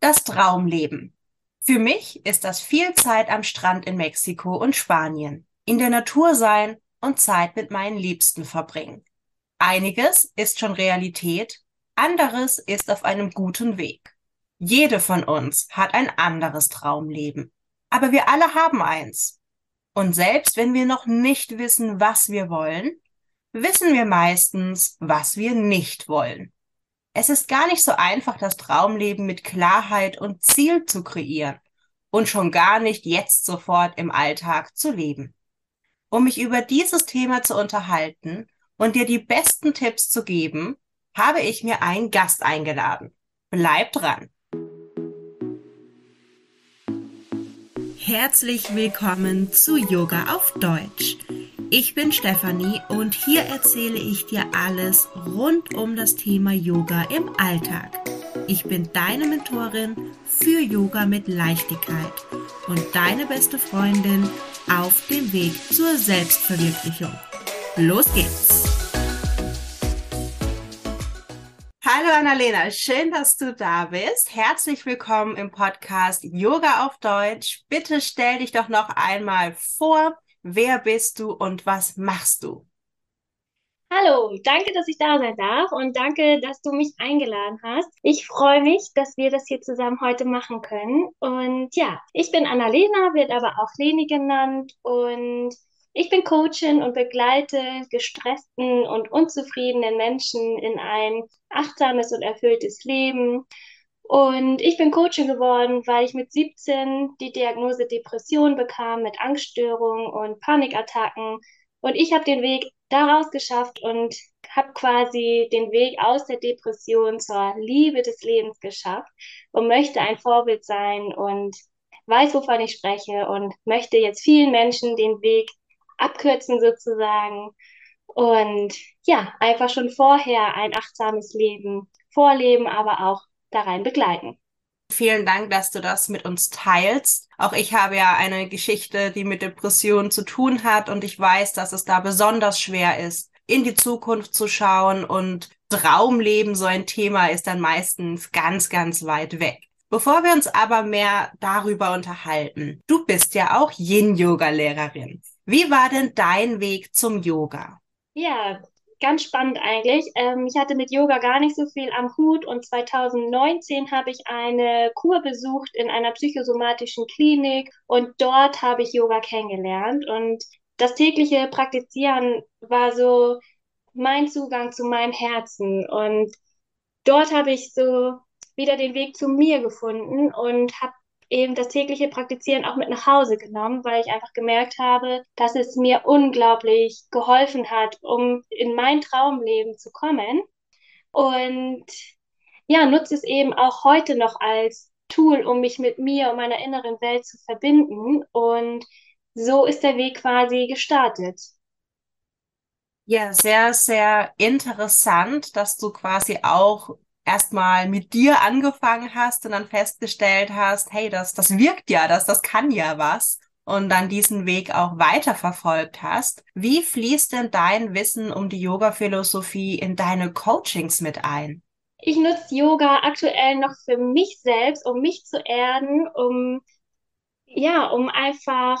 Das Traumleben. Für mich ist das viel Zeit am Strand in Mexiko und Spanien, in der Natur sein und Zeit mit meinen Liebsten verbringen. Einiges ist schon Realität, anderes ist auf einem guten Weg. Jede von uns hat ein anderes Traumleben, aber wir alle haben eins. Und selbst wenn wir noch nicht wissen, was wir wollen, wissen wir meistens, was wir nicht wollen. Es ist gar nicht so einfach, das Traumleben mit Klarheit und Ziel zu kreieren und schon gar nicht jetzt sofort im Alltag zu leben. Um mich über dieses Thema zu unterhalten und dir die besten Tipps zu geben, habe ich mir einen Gast eingeladen. Bleib dran! Herzlich willkommen zu Yoga auf Deutsch. Ich bin Stefanie und hier erzähle ich dir alles rund um das Thema Yoga im Alltag. Ich bin deine Mentorin für Yoga mit Leichtigkeit und deine beste Freundin auf dem Weg zur Selbstverwirklichung. Los geht's! Hallo Annalena, schön, dass du da bist. Herzlich willkommen im Podcast Yoga auf Deutsch. Bitte stell dich doch noch einmal vor Wer bist du und was machst du? Hallo, danke, dass ich da sein darf und danke, dass du mich eingeladen hast. Ich freue mich, dass wir das hier zusammen heute machen können. Und ja, ich bin Annalena, wird aber auch Leni genannt und ich bin Coachin und begleite gestressten und unzufriedenen Menschen in ein achtsames und erfülltes Leben. Und ich bin Coachin geworden, weil ich mit 17 die Diagnose Depression bekam mit Angststörungen und Panikattacken. Und ich habe den Weg daraus geschafft und habe quasi den Weg aus der Depression zur Liebe des Lebens geschafft und möchte ein Vorbild sein und weiß, wovon ich spreche und möchte jetzt vielen Menschen den Weg abkürzen sozusagen und ja, einfach schon vorher ein achtsames Leben vorleben, aber auch da rein begleiten. Vielen Dank, dass du das mit uns teilst. Auch ich habe ja eine Geschichte, die mit Depressionen zu tun hat und ich weiß, dass es da besonders schwer ist, in die Zukunft zu schauen und Traumleben so ein Thema ist dann meistens ganz, ganz weit weg. Bevor wir uns aber mehr darüber unterhalten, du bist ja auch Yin-Yoga-Lehrerin. Wie war denn dein Weg zum Yoga? Ja, ganz spannend eigentlich. Ähm, ich hatte mit Yoga gar nicht so viel am Hut und 2019 habe ich eine Kur besucht in einer psychosomatischen Klinik und dort habe ich Yoga kennengelernt und das tägliche Praktizieren war so mein Zugang zu meinem Herzen und dort habe ich so wieder den Weg zu mir gefunden und habe eben das tägliche Praktizieren auch mit nach Hause genommen, weil ich einfach gemerkt habe, dass es mir unglaublich geholfen hat, um in mein Traumleben zu kommen. Und ja, nutze es eben auch heute noch als Tool, um mich mit mir und meiner inneren Welt zu verbinden. Und so ist der Weg quasi gestartet. Ja, sehr, sehr interessant, dass du quasi auch erstmal mit dir angefangen hast und dann festgestellt hast, hey, das, das wirkt ja, das, das kann ja was und dann diesen Weg auch weiterverfolgt hast. Wie fließt denn dein Wissen um die Yoga-Philosophie in deine Coachings mit ein? Ich nutze Yoga aktuell noch für mich selbst, um mich zu erden, um ja, um einfach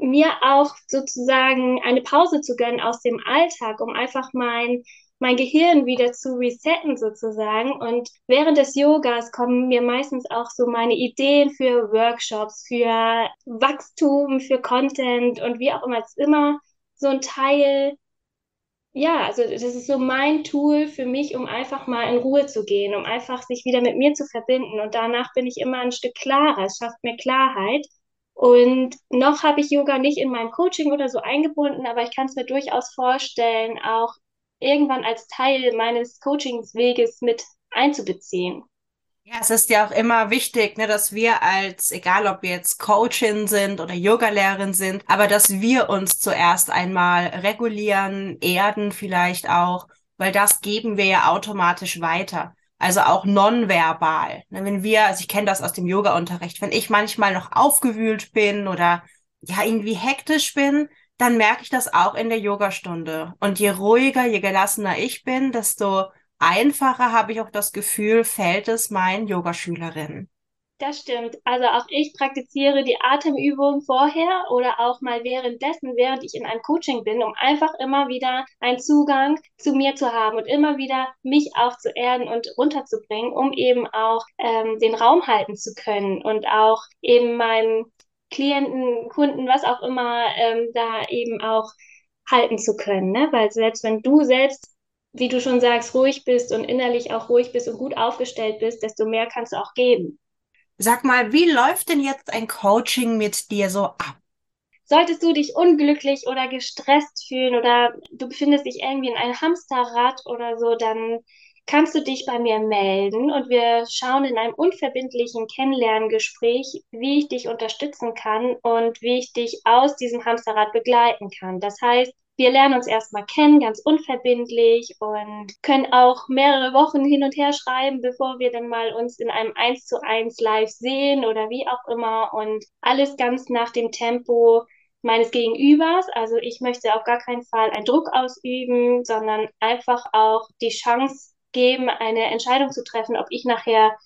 mir auch sozusagen eine Pause zu gönnen aus dem Alltag, um einfach mein mein Gehirn wieder zu resetten sozusagen. Und während des Yogas kommen mir meistens auch so meine Ideen für Workshops, für Wachstum, für Content und wie auch immer. Es ist immer so ein Teil, ja, also das ist so mein Tool für mich, um einfach mal in Ruhe zu gehen, um einfach sich wieder mit mir zu verbinden. Und danach bin ich immer ein Stück klarer. Es schafft mir Klarheit. Und noch habe ich Yoga nicht in meinem Coaching oder so eingebunden, aber ich kann es mir durchaus vorstellen, auch irgendwann als Teil meines Coachingsweges mit einzubeziehen. Ja, es ist ja auch immer wichtig, ne, dass wir als, egal ob wir jetzt Coachin sind oder Yogalehrerin sind, aber dass wir uns zuerst einmal regulieren, erden vielleicht auch, weil das geben wir ja automatisch weiter. Also auch nonverbal. Ne, wenn wir, also ich kenne das aus dem Yoga-Unterricht, wenn ich manchmal noch aufgewühlt bin oder ja irgendwie hektisch bin, dann merke ich das auch in der Yogastunde. Und je ruhiger, je gelassener ich bin, desto einfacher habe ich auch das Gefühl, fällt es meinen Yogaschülerinnen. Das stimmt. Also auch ich praktiziere die Atemübung vorher oder auch mal währenddessen, während ich in einem Coaching bin, um einfach immer wieder einen Zugang zu mir zu haben und immer wieder mich auch zu erden und runterzubringen, um eben auch ähm, den Raum halten zu können und auch eben meinem Klienten, Kunden, was auch immer, ähm, da eben auch halten zu können. Ne? Weil selbst wenn du selbst wie du schon sagst, ruhig bist und innerlich auch ruhig bist und gut aufgestellt bist, desto mehr kannst du auch geben. Sag mal, wie läuft denn jetzt ein Coaching mit dir so ab? Solltest du dich unglücklich oder gestresst fühlen oder du befindest dich irgendwie in einem Hamsterrad oder so, dann kannst du dich bei mir melden und wir schauen in einem unverbindlichen Kennenlerngespräch, wie ich dich unterstützen kann und wie ich dich aus diesem Hamsterrad begleiten kann. Das heißt, wir lernen uns erstmal kennen, ganz unverbindlich und können auch mehrere Wochen hin und her schreiben, bevor wir dann mal uns in einem 1 zu 1 live sehen oder wie auch immer und alles ganz nach dem Tempo meines Gegenübers. Also ich möchte auf gar keinen Fall einen Druck ausüben, sondern einfach auch die Chance geben, eine Entscheidung zu treffen, ob ich nachher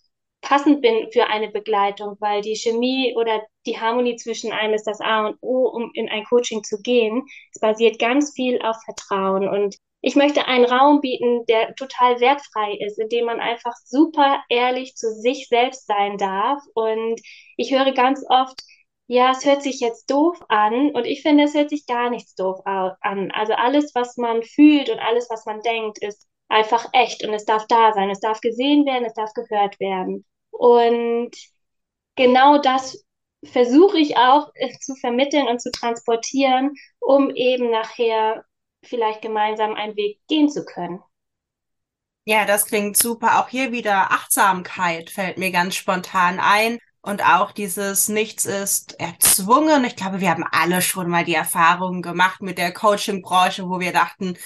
passend bin für eine Begleitung, weil die Chemie oder die Harmonie zwischen einem ist das A und O, um in ein Coaching zu gehen. Es basiert ganz viel auf Vertrauen und ich möchte einen Raum bieten, der total wertfrei ist, in dem man einfach super ehrlich zu sich selbst sein darf. Und ich höre ganz oft, ja, es hört sich jetzt doof an und ich finde, es hört sich gar nichts doof an. Also alles, was man fühlt und alles, was man denkt, ist einfach echt und es darf da sein, es darf gesehen werden, es darf gehört werden. Und genau das versuche ich auch äh, zu vermitteln und zu transportieren, um eben nachher vielleicht gemeinsam einen Weg gehen zu können. Ja, das klingt super. Auch hier wieder Achtsamkeit fällt mir ganz spontan ein. Und auch dieses Nichts ist erzwungen. Ich glaube, wir haben alle schon mal die Erfahrungen gemacht mit der Coaching-Branche, wo wir dachten,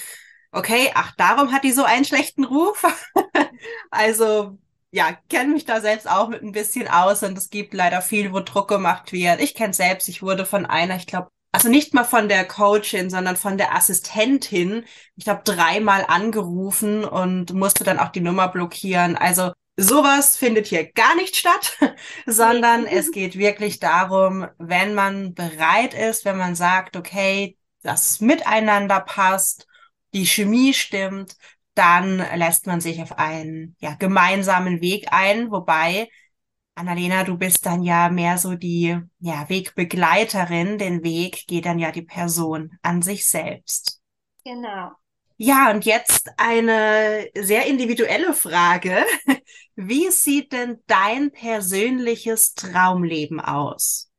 okay, ach, darum hat die so einen schlechten Ruf. also ja, kenne mich da selbst auch mit ein bisschen aus und es gibt leider viel, wo Druck gemacht wird. Ich kenne selbst, ich wurde von einer, ich glaube, also nicht mal von der Coachin, sondern von der Assistentin, ich glaube, dreimal angerufen und musste dann auch die Nummer blockieren. Also sowas findet hier gar nicht statt, sondern es geht wirklich darum, wenn man bereit ist, wenn man sagt, okay, das Miteinander passt, die Chemie stimmt, dann lässt man sich auf einen ja, gemeinsamen Weg ein, wobei Annalena, du bist dann ja mehr so die ja, Wegbegleiterin. Den Weg geht dann ja die Person an sich selbst. Genau. Ja, und jetzt eine sehr individuelle Frage. Wie sieht denn dein persönliches Traumleben aus?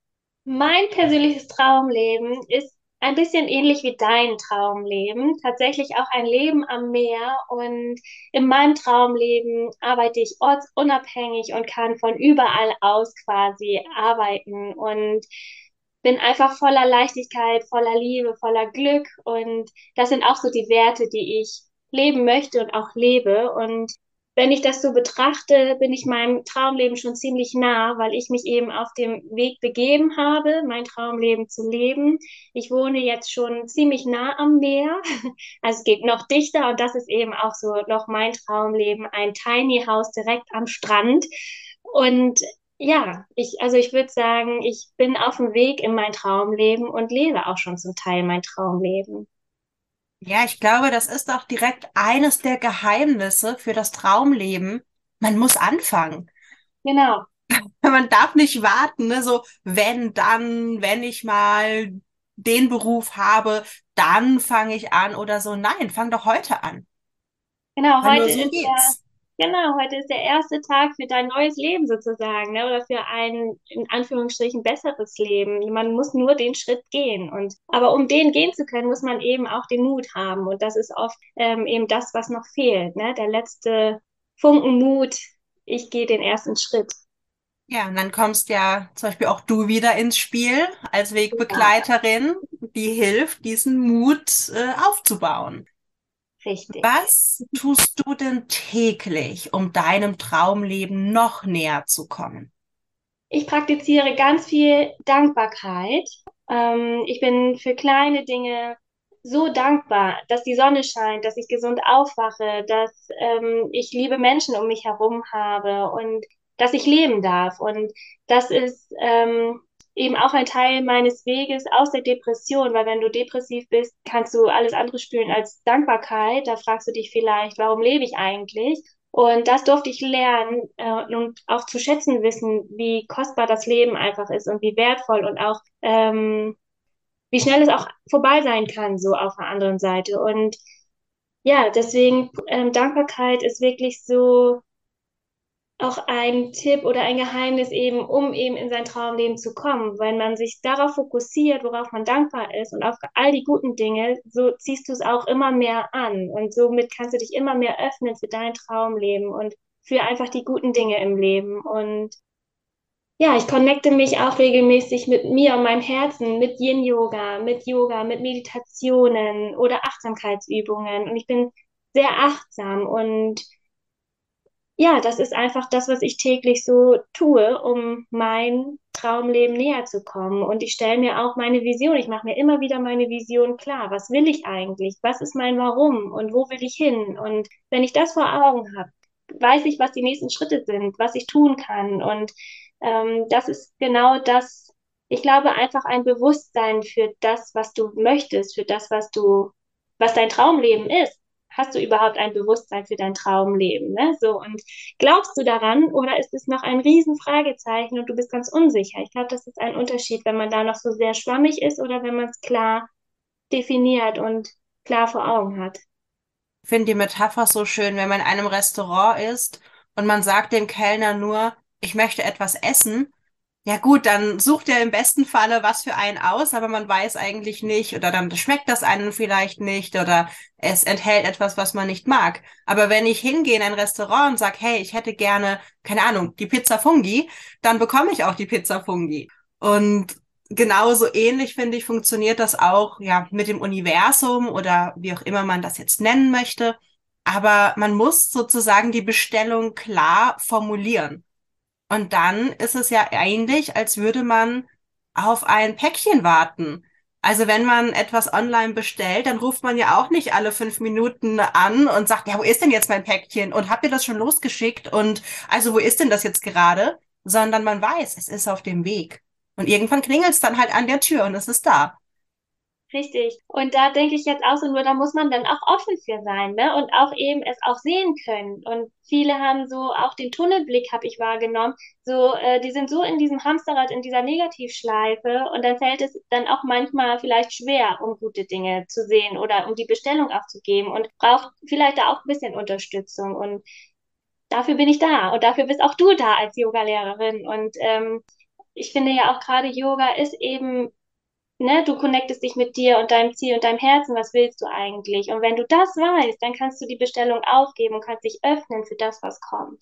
Mein persönliches Traumleben ist ein bisschen ähnlich wie dein Traumleben. Tatsächlich auch ein Leben am Meer. Und in meinem Traumleben arbeite ich ortsunabhängig und kann von überall aus quasi arbeiten und bin einfach voller Leichtigkeit, voller Liebe, voller Glück. Und das sind auch so die Werte, die ich leben möchte und auch lebe. Und wenn ich das so betrachte, bin ich meinem Traumleben schon ziemlich nah, weil ich mich eben auf dem Weg begeben habe, mein Traumleben zu leben. Ich wohne jetzt schon ziemlich nah am Meer, also es geht noch dichter und das ist eben auch so noch mein Traumleben, ein Tiny House direkt am Strand. Und ja, ich, also ich würde sagen, ich bin auf dem Weg in mein Traumleben und lebe auch schon zum Teil mein Traumleben. Ja, ich glaube, das ist auch direkt eines der Geheimnisse für das Traumleben. Man muss anfangen. Genau. Man darf nicht warten, ne? so wenn dann, wenn ich mal den Beruf habe, dann fange ich an oder so. Nein, fang doch heute an. Genau, Weil heute so ist geht's. Genau, heute ist der erste Tag für dein neues Leben sozusagen, ne? oder für ein, in Anführungsstrichen, besseres Leben. Man muss nur den Schritt gehen. Und, aber um den gehen zu können, muss man eben auch den Mut haben. Und das ist oft ähm, eben das, was noch fehlt. Ne? Der letzte Funken Mut, ich gehe den ersten Schritt. Ja, und dann kommst ja zum Beispiel auch du wieder ins Spiel als Wegbegleiterin, die hilft, diesen Mut äh, aufzubauen. Richtig. Was tust du denn täglich, um deinem Traumleben noch näher zu kommen? Ich praktiziere ganz viel Dankbarkeit. Ähm, ich bin für kleine Dinge so dankbar, dass die Sonne scheint, dass ich gesund aufwache, dass ähm, ich liebe Menschen um mich herum habe und dass ich leben darf. Und das ist ähm, eben auch ein Teil meines Weges aus der Depression, weil wenn du depressiv bist, kannst du alles andere spüren als Dankbarkeit. Da fragst du dich vielleicht, warum lebe ich eigentlich? Und das durfte ich lernen äh, und auch zu schätzen wissen, wie kostbar das Leben einfach ist und wie wertvoll und auch ähm, wie schnell es auch vorbei sein kann, so auf der anderen Seite. Und ja, deswegen ähm, Dankbarkeit ist wirklich so auch ein Tipp oder ein Geheimnis eben, um eben in sein Traumleben zu kommen. Wenn man sich darauf fokussiert, worauf man dankbar ist und auf all die guten Dinge, so ziehst du es auch immer mehr an und somit kannst du dich immer mehr öffnen für dein Traumleben und für einfach die guten Dinge im Leben. Und ja, ich connecte mich auch regelmäßig mit mir und meinem Herzen, mit Yin-Yoga, mit Yoga, mit Meditationen oder Achtsamkeitsübungen. Und ich bin sehr achtsam und ja, das ist einfach das, was ich täglich so tue, um mein Traumleben näher zu kommen. Und ich stelle mir auch meine Vision, ich mache mir immer wieder meine Vision klar. Was will ich eigentlich? Was ist mein Warum? Und wo will ich hin? Und wenn ich das vor Augen habe, weiß ich, was die nächsten Schritte sind, was ich tun kann. Und ähm, das ist genau das, ich glaube, einfach ein Bewusstsein für das, was du möchtest, für das, was du, was dein Traumleben ist hast du überhaupt ein Bewusstsein für dein Traumleben? Ne? So, und glaubst du daran oder ist es noch ein Riesenfragezeichen und du bist ganz unsicher? Ich glaube, das ist ein Unterschied, wenn man da noch so sehr schwammig ist oder wenn man es klar definiert und klar vor Augen hat. Ich finde die Metapher so schön, wenn man in einem Restaurant ist und man sagt dem Kellner nur, ich möchte etwas essen ja gut, dann sucht er im besten Falle was für einen aus, aber man weiß eigentlich nicht oder dann schmeckt das einen vielleicht nicht oder es enthält etwas, was man nicht mag. Aber wenn ich hingehe in ein Restaurant und sage, hey, ich hätte gerne, keine Ahnung, die Pizza Fungi, dann bekomme ich auch die Pizza Fungi. Und genauso ähnlich, finde ich, funktioniert das auch ja mit dem Universum oder wie auch immer man das jetzt nennen möchte. Aber man muss sozusagen die Bestellung klar formulieren. Und dann ist es ja ähnlich, als würde man auf ein Päckchen warten. Also wenn man etwas online bestellt, dann ruft man ja auch nicht alle fünf Minuten an und sagt, ja, wo ist denn jetzt mein Päckchen? Und habt ihr das schon losgeschickt? Und also wo ist denn das jetzt gerade? Sondern man weiß, es ist auf dem Weg. Und irgendwann klingelt es dann halt an der Tür und es ist da. Richtig. Und da denke ich jetzt auch so, nur da muss man dann auch offen für sein, ne? Und auch eben es auch sehen können. Und viele haben so auch den Tunnelblick, habe ich wahrgenommen. So, äh, die sind so in diesem Hamsterrad, in dieser Negativschleife und dann fällt es dann auch manchmal vielleicht schwer, um gute Dinge zu sehen oder um die Bestellung auch zu geben und braucht vielleicht da auch ein bisschen Unterstützung. Und dafür bin ich da und dafür bist auch du da als Yogalehrerin. Und ähm, ich finde ja auch gerade Yoga ist eben ne, du connectest dich mit dir und deinem Ziel und deinem Herzen, was willst du eigentlich? Und wenn du das weißt, dann kannst du die Bestellung aufgeben und kannst dich öffnen für das, was kommt.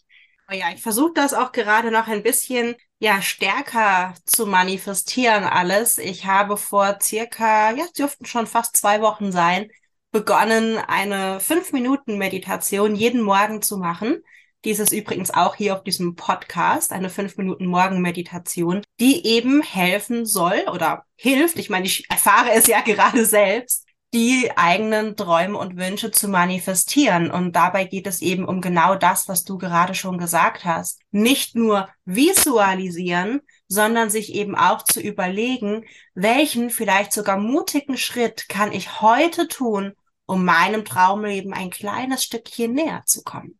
Oh ja, ich versuche das auch gerade noch ein bisschen ja stärker zu manifestieren alles. Ich habe vor circa, ja, dürften schon fast zwei Wochen sein, begonnen, eine fünf Minuten Meditation jeden Morgen zu machen. Dies ist übrigens auch hier auf diesem Podcast, eine 5-Minuten-Morgen-Meditation, die eben helfen soll oder hilft, ich meine, ich erfahre es ja gerade selbst, die eigenen Träume und Wünsche zu manifestieren. Und dabei geht es eben um genau das, was du gerade schon gesagt hast. Nicht nur visualisieren, sondern sich eben auch zu überlegen, welchen vielleicht sogar mutigen Schritt kann ich heute tun, um meinem Traumleben ein kleines Stückchen näher zu kommen.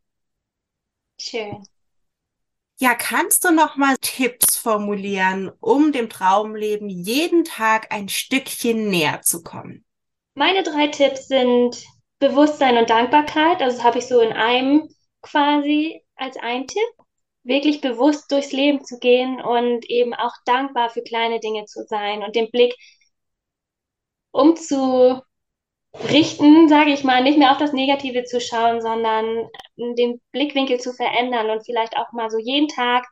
Schön. Ja, kannst du noch mal Tipps formulieren, um dem Traumleben jeden Tag ein Stückchen näher zu kommen? Meine drei Tipps sind Bewusstsein und Dankbarkeit. Also das habe ich so in einem quasi als ein Tipp. Wirklich bewusst durchs Leben zu gehen und eben auch dankbar für kleine Dinge zu sein und den Blick umzu richten, sage ich mal, nicht mehr auf das Negative zu schauen, sondern den Blickwinkel zu verändern und vielleicht auch mal so jeden Tag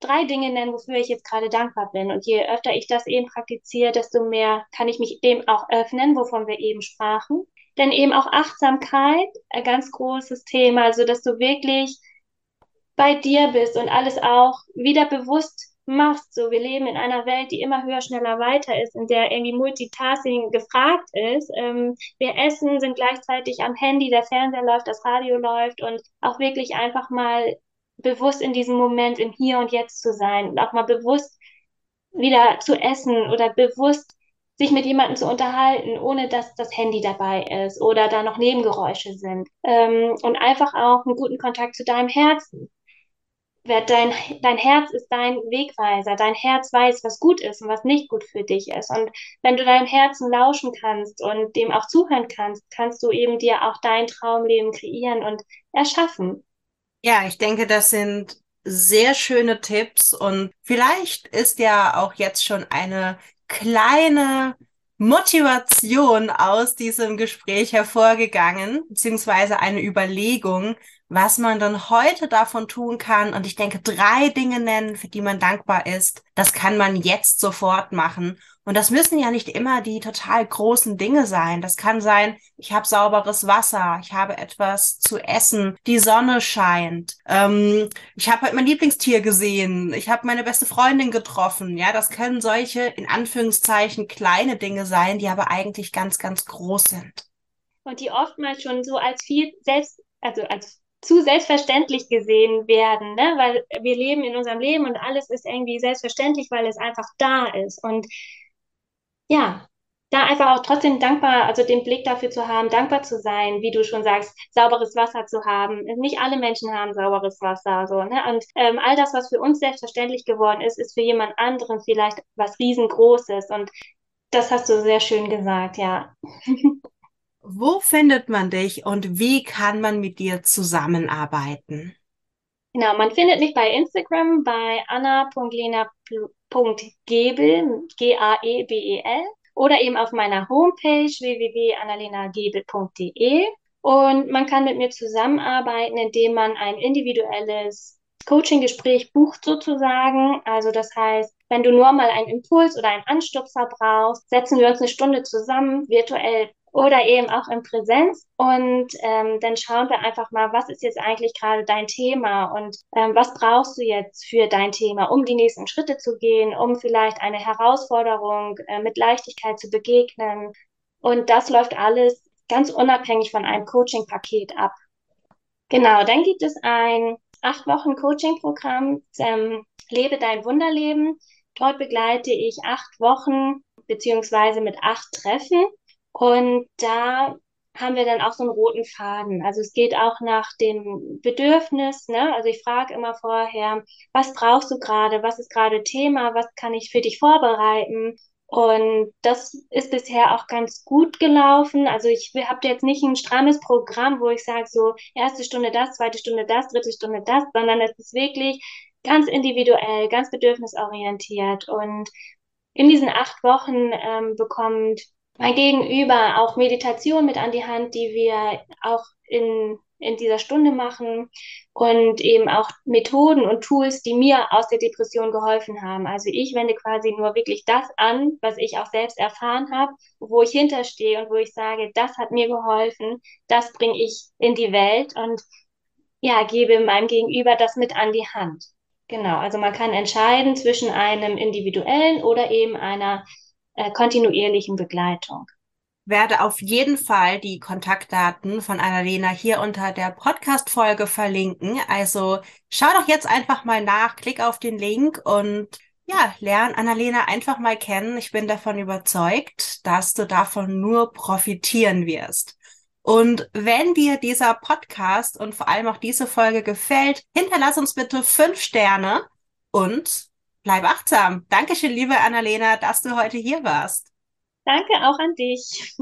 drei Dinge nennen, wofür ich jetzt gerade dankbar bin. Und je öfter ich das eben praktiziere, desto mehr kann ich mich dem auch öffnen, wovon wir eben sprachen. Denn eben auch Achtsamkeit, ein ganz großes Thema, also dass du wirklich bei dir bist und alles auch wieder bewusst machst. So, wir leben in einer Welt, die immer höher, schneller, weiter ist, in der irgendwie Multitasking gefragt ist. Ähm, wir essen, sind gleichzeitig am Handy, der Fernseher läuft, das Radio läuft und auch wirklich einfach mal bewusst in diesem Moment im Hier und Jetzt zu sein und auch mal bewusst wieder zu essen oder bewusst sich mit jemandem zu unterhalten, ohne dass das Handy dabei ist oder da noch Nebengeräusche sind. Ähm, und einfach auch einen guten Kontakt zu deinem Herzen. Dein, dein Herz ist dein Wegweiser. Dein Herz weiß, was gut ist und was nicht gut für dich ist. Und wenn du deinem Herzen lauschen kannst und dem auch zuhören kannst, kannst du eben dir auch dein Traumleben kreieren und erschaffen. Ja, ich denke, das sind sehr schöne Tipps und vielleicht ist ja auch jetzt schon eine kleine Motivation aus diesem Gespräch hervorgegangen, beziehungsweise eine Überlegung, was man dann heute davon tun kann. Und ich denke, drei Dinge nennen, für die man dankbar ist. Das kann man jetzt sofort machen. Und das müssen ja nicht immer die total großen Dinge sein. Das kann sein, ich habe sauberes Wasser, ich habe etwas zu essen, die Sonne scheint, ähm, ich habe halt mein Lieblingstier gesehen, ich habe meine beste Freundin getroffen. Ja, das können solche in Anführungszeichen kleine Dinge sein, die aber eigentlich ganz, ganz groß sind. Und die oftmals schon so als viel selbst, also als zu selbstverständlich gesehen werden, ne? weil wir leben in unserem Leben und alles ist irgendwie selbstverständlich, weil es einfach da ist. Und ja, da einfach auch trotzdem dankbar, also den Blick dafür zu haben, dankbar zu sein, wie du schon sagst, sauberes Wasser zu haben. Nicht alle Menschen haben sauberes Wasser, so, ne? Und ähm, all das, was für uns selbstverständlich geworden ist, ist für jemand anderen vielleicht was riesengroßes. Und das hast du sehr schön gesagt, ja. Wo findet man dich und wie kann man mit dir zusammenarbeiten? Genau, man findet mich bei Instagram bei anna.lena.gebel, G-A-E-B-E-L, oder eben auf meiner Homepage www.annalenagebel.de. Und man kann mit mir zusammenarbeiten, indem man ein individuelles Coaching-Gespräch bucht sozusagen. Also das heißt, wenn du nur mal einen Impuls oder einen Anstupser brauchst, setzen wir uns eine Stunde zusammen, virtuell oder eben auch in Präsenz. Und ähm, dann schauen wir einfach mal, was ist jetzt eigentlich gerade dein Thema und ähm, was brauchst du jetzt für dein Thema, um die nächsten Schritte zu gehen, um vielleicht eine Herausforderung äh, mit Leichtigkeit zu begegnen. Und das läuft alles ganz unabhängig von einem Coaching-Paket ab. Genau, dann gibt es ein acht Wochen Coaching-Programm, ähm, Lebe dein Wunderleben. Dort begleite ich acht Wochen beziehungsweise mit acht Treffen und da haben wir dann auch so einen roten Faden. Also es geht auch nach dem Bedürfnis, ne? Also ich frage immer vorher, was brauchst du gerade? Was ist gerade Thema? Was kann ich für dich vorbereiten? Und das ist bisher auch ganz gut gelaufen. Also ich habe jetzt nicht ein strammes Programm, wo ich sage, so erste Stunde das, zweite Stunde das, dritte Stunde das, sondern es ist wirklich ganz individuell, ganz bedürfnisorientiert. Und in diesen acht Wochen ähm, bekommt mein Gegenüber auch Meditation mit an die Hand, die wir auch in, in dieser Stunde machen und eben auch Methoden und Tools, die mir aus der Depression geholfen haben. Also ich wende quasi nur wirklich das an, was ich auch selbst erfahren habe, wo ich hinterstehe und wo ich sage, das hat mir geholfen, das bringe ich in die Welt und ja, gebe meinem Gegenüber das mit an die Hand. Genau, also man kann entscheiden zwischen einem individuellen oder eben einer äh, kontinuierlichen Begleitung. Werde auf jeden Fall die Kontaktdaten von Annalena hier unter der Podcast-Folge verlinken. Also schau doch jetzt einfach mal nach, klick auf den Link und ja, lern Annalena einfach mal kennen. Ich bin davon überzeugt, dass du davon nur profitieren wirst. Und wenn dir dieser Podcast und vor allem auch diese Folge gefällt, hinterlass uns bitte fünf Sterne und Bleib achtsam. Dankeschön, liebe Annalena, dass du heute hier warst. Danke auch an dich.